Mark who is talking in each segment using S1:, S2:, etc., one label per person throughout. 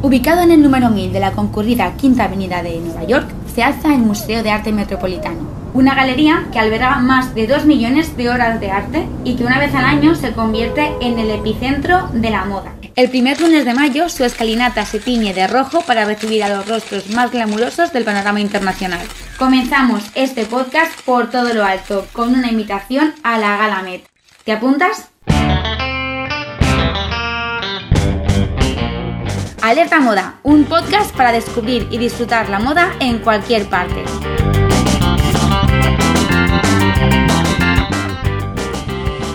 S1: Ubicado en el número 1000 de la concurrida Quinta Avenida de Nueva York, se alza el Museo de Arte Metropolitano, una galería que alberga más de 2 millones de horas de arte y que una vez al año se convierte en el epicentro de la moda. El primer lunes de mayo su escalinata se tiñe de rojo para recibir a los rostros más glamurosos del panorama internacional. Comenzamos este podcast por todo lo alto con una invitación a la Gala Met. ¿Te apuntas? Alerta Moda, un podcast para descubrir y disfrutar la moda en cualquier parte.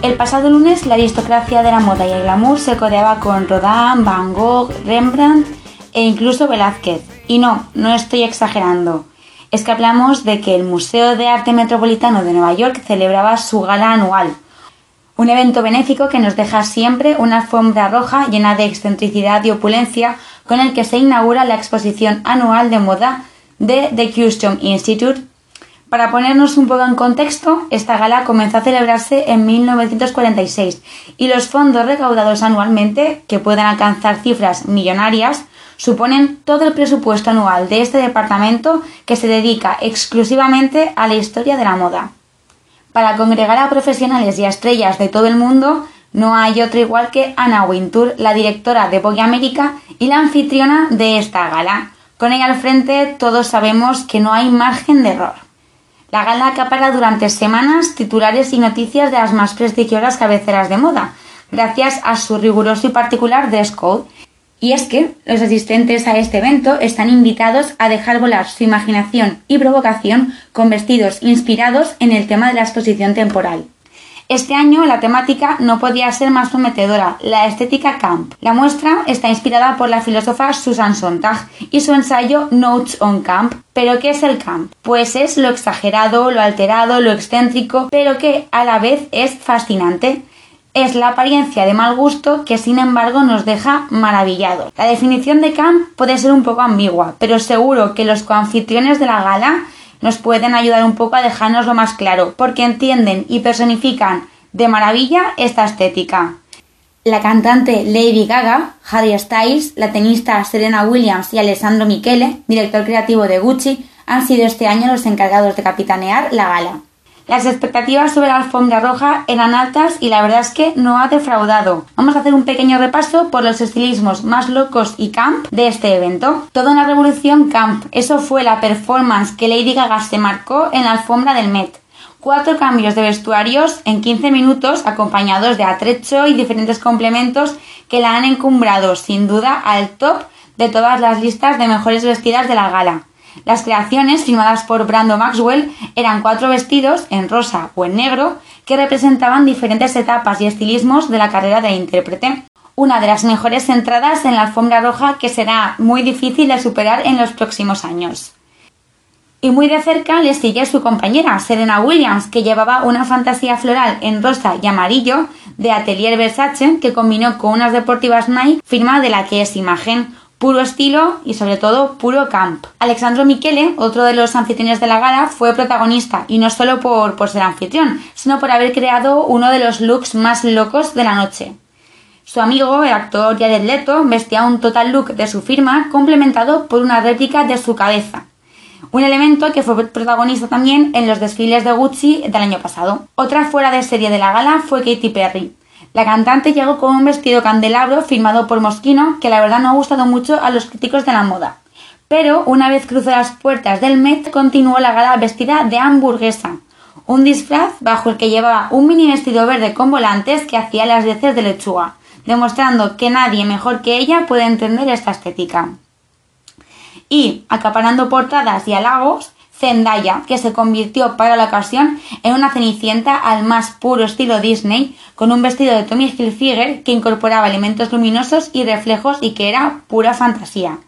S1: El pasado lunes la aristocracia de la moda y el glamour se codeaba con Rodin, Van Gogh, Rembrandt e incluso Velázquez. Y no, no estoy exagerando. Es que hablamos de que el Museo de Arte Metropolitano de Nueva York celebraba su gala anual. Un evento benéfico que nos deja siempre una alfombra roja llena de excentricidad y opulencia con el que se inaugura la exposición anual de moda de The Custom Institute para ponernos un poco en contexto, esta gala comenzó a celebrarse en 1946 y los fondos recaudados anualmente, que pueden alcanzar cifras millonarias, suponen todo el presupuesto anual de este departamento que se dedica exclusivamente a la historia de la moda. Para congregar a profesionales y a estrellas de todo el mundo, no hay otra igual que Anna Wintour, la directora de Vogue América y la anfitriona de esta gala. Con ella al frente todos sabemos que no hay margen de error. La gala acapara durante semanas titulares y noticias de las más prestigiosas cabeceras de moda, gracias a su riguroso y particular dress code. Y es que los asistentes a este evento están invitados a dejar volar su imaginación y provocación con vestidos inspirados en el tema de la exposición temporal. Este año la temática no podía ser más prometedora, la estética camp. La muestra está inspirada por la filósofa Susan Sontag y su ensayo Notes on Camp. ¿Pero qué es el camp? Pues es lo exagerado, lo alterado, lo excéntrico, pero que a la vez es fascinante. Es la apariencia de mal gusto que sin embargo nos deja maravillados. La definición de camp puede ser un poco ambigua, pero seguro que los coanfitriones de la gala nos pueden ayudar un poco a dejárnoslo más claro, porque entienden y personifican de maravilla esta estética. La cantante Lady Gaga, Harry Styles, la tenista Serena Williams y Alessandro Michele, director creativo de Gucci, han sido este año los encargados de capitanear la gala. Las expectativas sobre la alfombra roja eran altas y la verdad es que no ha defraudado. Vamos a hacer un pequeño repaso por los estilismos más locos y camp de este evento. Toda una revolución camp. Eso fue la performance que Lady Gaga se marcó en la alfombra del Met. Cuatro cambios de vestuarios en 15 minutos acompañados de atrecho y diferentes complementos que la han encumbrado sin duda al top de todas las listas de mejores vestidas de la gala. Las creaciones, firmadas por Brando Maxwell, eran cuatro vestidos, en rosa o en negro, que representaban diferentes etapas y estilismos de la carrera de intérprete. Una de las mejores entradas en la alfombra roja que será muy difícil de superar en los próximos años. Y muy de cerca le sigue su compañera, Serena Williams, que llevaba una fantasía floral en rosa y amarillo de Atelier Versace que combinó con unas deportivas Nike, firma de la que es imagen, puro estilo y sobre todo puro camp. Alexandro Michele, otro de los anfitriones de la gala, fue protagonista y no solo por, por ser anfitrión, sino por haber creado uno de los looks más locos de la noche. Su amigo, el actor Jared Leto, vestía un total look de su firma complementado por una réplica de su cabeza. Un elemento que fue protagonista también en los desfiles de Gucci del año pasado. Otra fuera de serie de la gala fue Katy Perry. La cantante llegó con un vestido candelabro firmado por Moschino que la verdad no ha gustado mucho a los críticos de la moda. Pero una vez cruzó las puertas del Met continuó la gala vestida de hamburguesa, un disfraz bajo el que llevaba un mini vestido verde con volantes que hacía las veces de lechuga, demostrando que nadie mejor que ella puede entender esta estética. Y, acaparando portadas y halagos, Zendaya, que se convirtió para la ocasión en una cenicienta al más puro estilo Disney, con un vestido de Tommy Hilfiger que incorporaba elementos luminosos y reflejos y que era pura fantasía.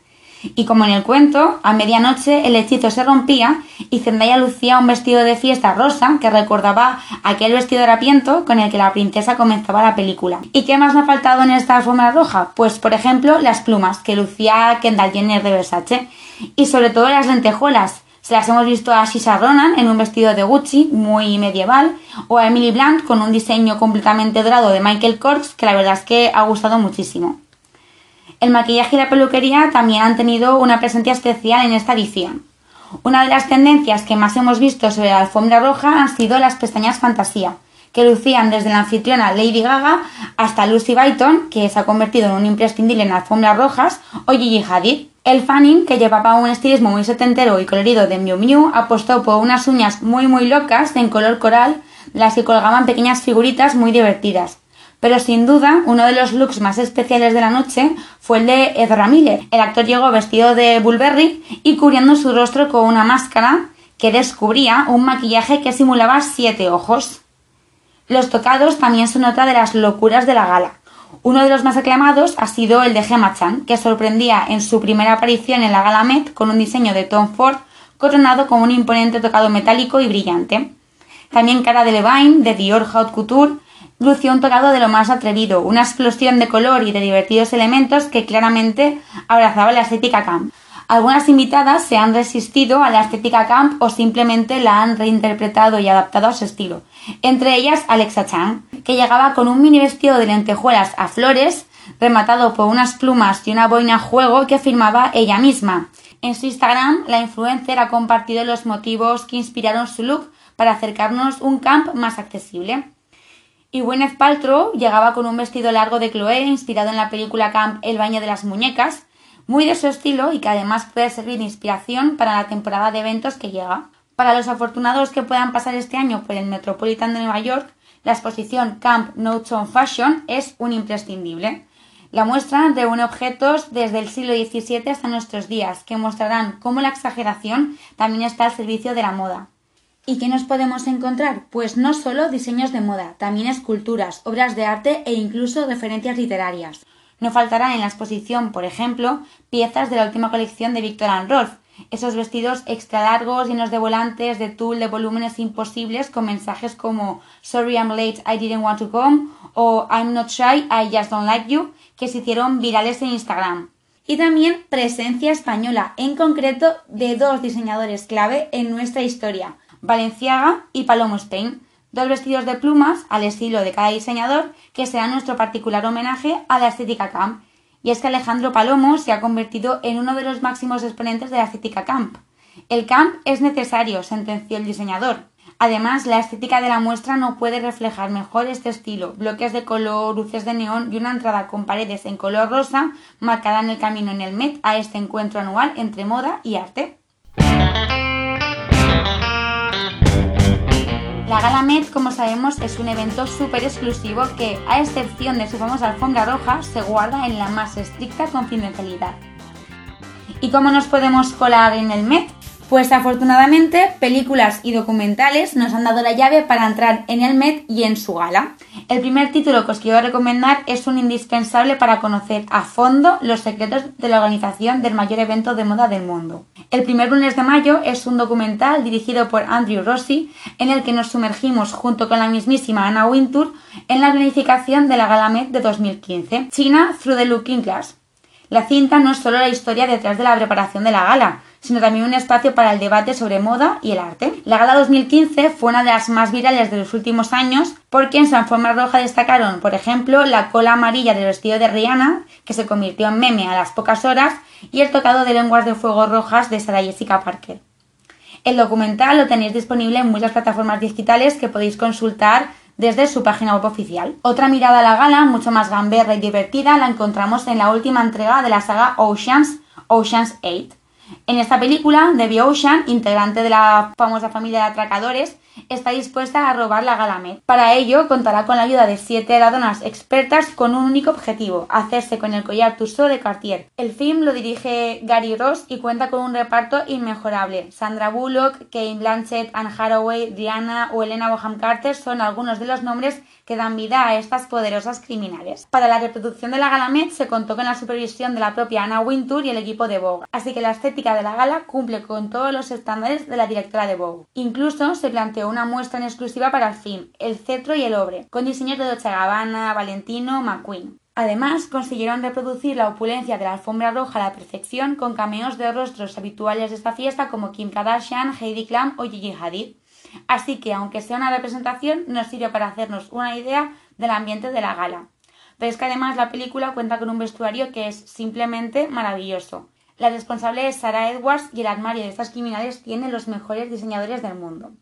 S1: Y como en el cuento, a medianoche el hechizo se rompía y Zendaya lucía un vestido de fiesta rosa que recordaba aquel vestido harapiento con el que la princesa comenzaba la película. ¿Y qué más me ha faltado en esta alfombra roja? Pues por ejemplo las plumas que lucía Kendall Jenner de Versace y sobre todo las lentejuelas se las hemos visto a Sisa Ronan en un vestido de Gucci muy medieval o a Emily Blunt con un diseño completamente dorado de Michael Kors que la verdad es que ha gustado muchísimo. El maquillaje y la peluquería también han tenido una presencia especial en esta edición. Una de las tendencias que más hemos visto sobre la alfombra roja han sido las pestañas fantasía, que lucían desde la anfitriona Lady Gaga hasta Lucy Byton, que se ha convertido en un imprescindible en alfombras rojas, o Gigi Hadid. El Fanning, que llevaba un estilismo muy setentero y colorido de Miu Miu, apostó por unas uñas muy muy locas en color coral, las que colgaban pequeñas figuritas muy divertidas. Pero sin duda, uno de los looks más especiales de la noche fue el de Ezra Miller. El actor llegó vestido de Bulberry y cubriendo su rostro con una máscara que descubría un maquillaje que simulaba siete ojos. Los tocados también son otra de las locuras de la gala. Uno de los más aclamados ha sido el de Gemma Chan, que sorprendía en su primera aparición en la gala Met con un diseño de Tom Ford coronado con un imponente tocado metálico y brillante. También Cara de Levine, de Dior Haute Couture, lució un tocado de lo más atrevido, una explosión de color y de divertidos elementos que claramente abrazaba la estética camp. Algunas invitadas se han resistido a la estética camp o simplemente la han reinterpretado y adaptado a su estilo. Entre ellas Alexa Chang, que llegaba con un mini vestido de lentejuelas a flores, rematado por unas plumas y una boina juego que firmaba ella misma. En su Instagram, la influencer ha compartido los motivos que inspiraron su look para acercarnos un camp más accesible. Y Gwyneth Paltrow llegaba con un vestido largo de Chloe inspirado en la película Camp El baño de las muñecas, muy de su estilo y que además puede servir de inspiración para la temporada de eventos que llega. Para los afortunados que puedan pasar este año por el Metropolitan de Nueva York, la exposición Camp Notes on Fashion es un imprescindible. La muestra reúne objetos desde el siglo XVII hasta nuestros días, que mostrarán cómo la exageración también está al servicio de la moda. ¿Y qué nos podemos encontrar? Pues no solo diseños de moda, también esculturas, obras de arte e incluso referencias literarias. No faltarán en la exposición, por ejemplo, piezas de la última colección de Victor and Rolf, esos vestidos extra largos, llenos de volantes, de tul, de volúmenes imposibles, con mensajes como Sorry I'm late, I didn't want to come o I'm not shy, I just don't like you, que se hicieron virales en Instagram. Y también presencia española, en concreto de dos diseñadores clave en nuestra historia, Valenciaga y Palomo Spain, dos vestidos de plumas al estilo de cada diseñador que será nuestro particular homenaje a la estética camp. Y es que Alejandro Palomo se ha convertido en uno de los máximos exponentes de la estética camp. El camp es necesario, sentenció el diseñador. Además, la estética de la muestra no puede reflejar mejor este estilo. Bloques de color, luces de neón y una entrada con paredes en color rosa marcarán el camino en el Met a este encuentro anual entre moda y arte. Gala Met, como sabemos, es un evento súper exclusivo que, a excepción de su famosa alfombra roja, se guarda en la más estricta confidencialidad. ¿Y cómo nos podemos colar en el Met? Pues afortunadamente, películas y documentales nos han dado la llave para entrar en el Met y en su gala. El primer título que os quiero recomendar es un indispensable para conocer a fondo los secretos de la organización del mayor evento de moda del mundo. El primer lunes de mayo es un documental dirigido por Andrew Rossi en el que nos sumergimos junto con la mismísima Anna Wintour en la planificación de la Gala Met de 2015, China Through the Looking Glass. La cinta no es solo la historia detrás de la preparación de la gala, sino también un espacio para el debate sobre moda y el arte. La gala 2015 fue una de las más virales de los últimos años porque en su alfombra roja destacaron, por ejemplo, la cola amarilla del vestido de Rihanna, que se convirtió en meme a las pocas horas, y el tocado de lenguas de fuego rojas de Sarah Jessica Parker. El documental lo tenéis disponible en muchas plataformas digitales que podéis consultar desde su página web oficial. Otra mirada a la gala, mucho más gamberra y divertida, la encontramos en la última entrega de la saga Oceans, Oceans 8. En esta película, Debbie Ocean, integrante de la famosa familia de atracadores, está dispuesta a robar la Galamet. Para ello, contará con la ayuda de siete ladronas expertas con un único objetivo, hacerse con el collar Tussaud de Cartier. El film lo dirige Gary Ross y cuenta con un reparto inmejorable. Sandra Bullock, Kate Blanchett, Anne Haraway, Diana o Elena Boham Carter son algunos de los nombres que dan vida a estas poderosas criminales. Para la reproducción de la gala Met se contó con la supervisión de la propia Anna Wintour y el equipo de Vogue, así que la estética de la gala cumple con todos los estándares de la directora de Vogue. Incluso se planteó una muestra en exclusiva para el film, El cetro y el obre, con diseños de Dolce Gabbana, Valentino, McQueen. Además, consiguieron reproducir la opulencia de la alfombra roja a la perfección con cameos de rostros habituales de esta fiesta como Kim Kardashian, Heidi Klum o Gigi Hadid. Así que, aunque sea una representación, nos sirve para hacernos una idea del ambiente de la gala. pero es que además la película cuenta con un vestuario que es simplemente maravilloso. La responsable es Sarah Edwards y el armario de estas criminales tiene los mejores diseñadores del mundo.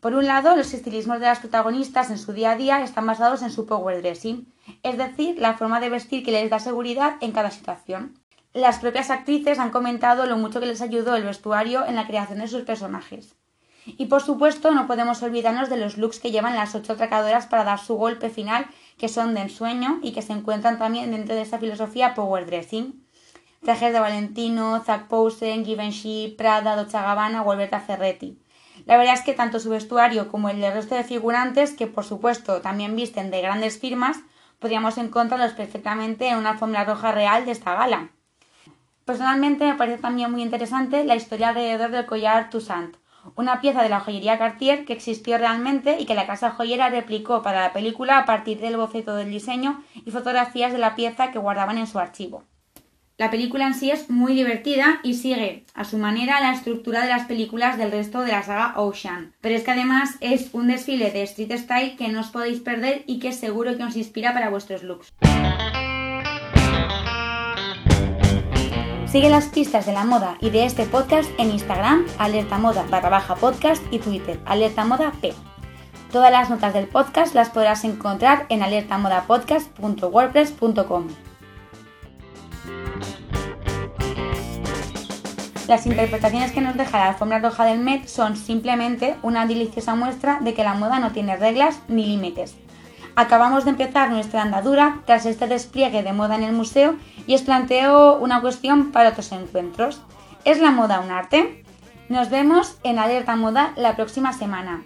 S1: Por un lado, los estilismos de las protagonistas en su día a día están basados en su power dressing, es decir, la forma de vestir que les da seguridad en cada situación. Las propias actrices han comentado lo mucho que les ayudó el vestuario en la creación de sus personajes. Y por supuesto, no podemos olvidarnos de los looks que llevan las ocho atracadoras para dar su golpe final, que son de ensueño y que se encuentran también dentro de esta filosofía power dressing. Trajes de Valentino, Zac Posen, Givenchy, Prada, Dolce Gabbana o Alberta Ferretti. La verdad es que tanto su vestuario como el del resto de figurantes, que por supuesto también visten de grandes firmas, podríamos encontrarlos perfectamente en una alfombra roja real de esta gala. Personalmente me parece también muy interesante la historia alrededor del collar Toussaint, una pieza de la joyería Cartier que existió realmente y que la casa joyera replicó para la película a partir del boceto del diseño y fotografías de la pieza que guardaban en su archivo. La película en sí es muy divertida y sigue a su manera la estructura de las películas del resto de la saga Ocean. Pero es que además es un desfile de street style que no os podéis perder y que seguro que os inspira para vuestros looks. Sigue las pistas de la moda y de este podcast en Instagram, alerta moda barra baja podcast y Twitter, alerta moda p. Todas las notas del podcast las podrás encontrar en alertamodapodcast.wordpress.com. Las interpretaciones que nos deja la alfombra roja del Met son simplemente una deliciosa muestra de que la moda no tiene reglas ni límites. Acabamos de empezar nuestra andadura tras este despliegue de moda en el museo y os planteo una cuestión para otros encuentros. ¿Es la moda un arte? Nos vemos en Alerta Moda la próxima semana.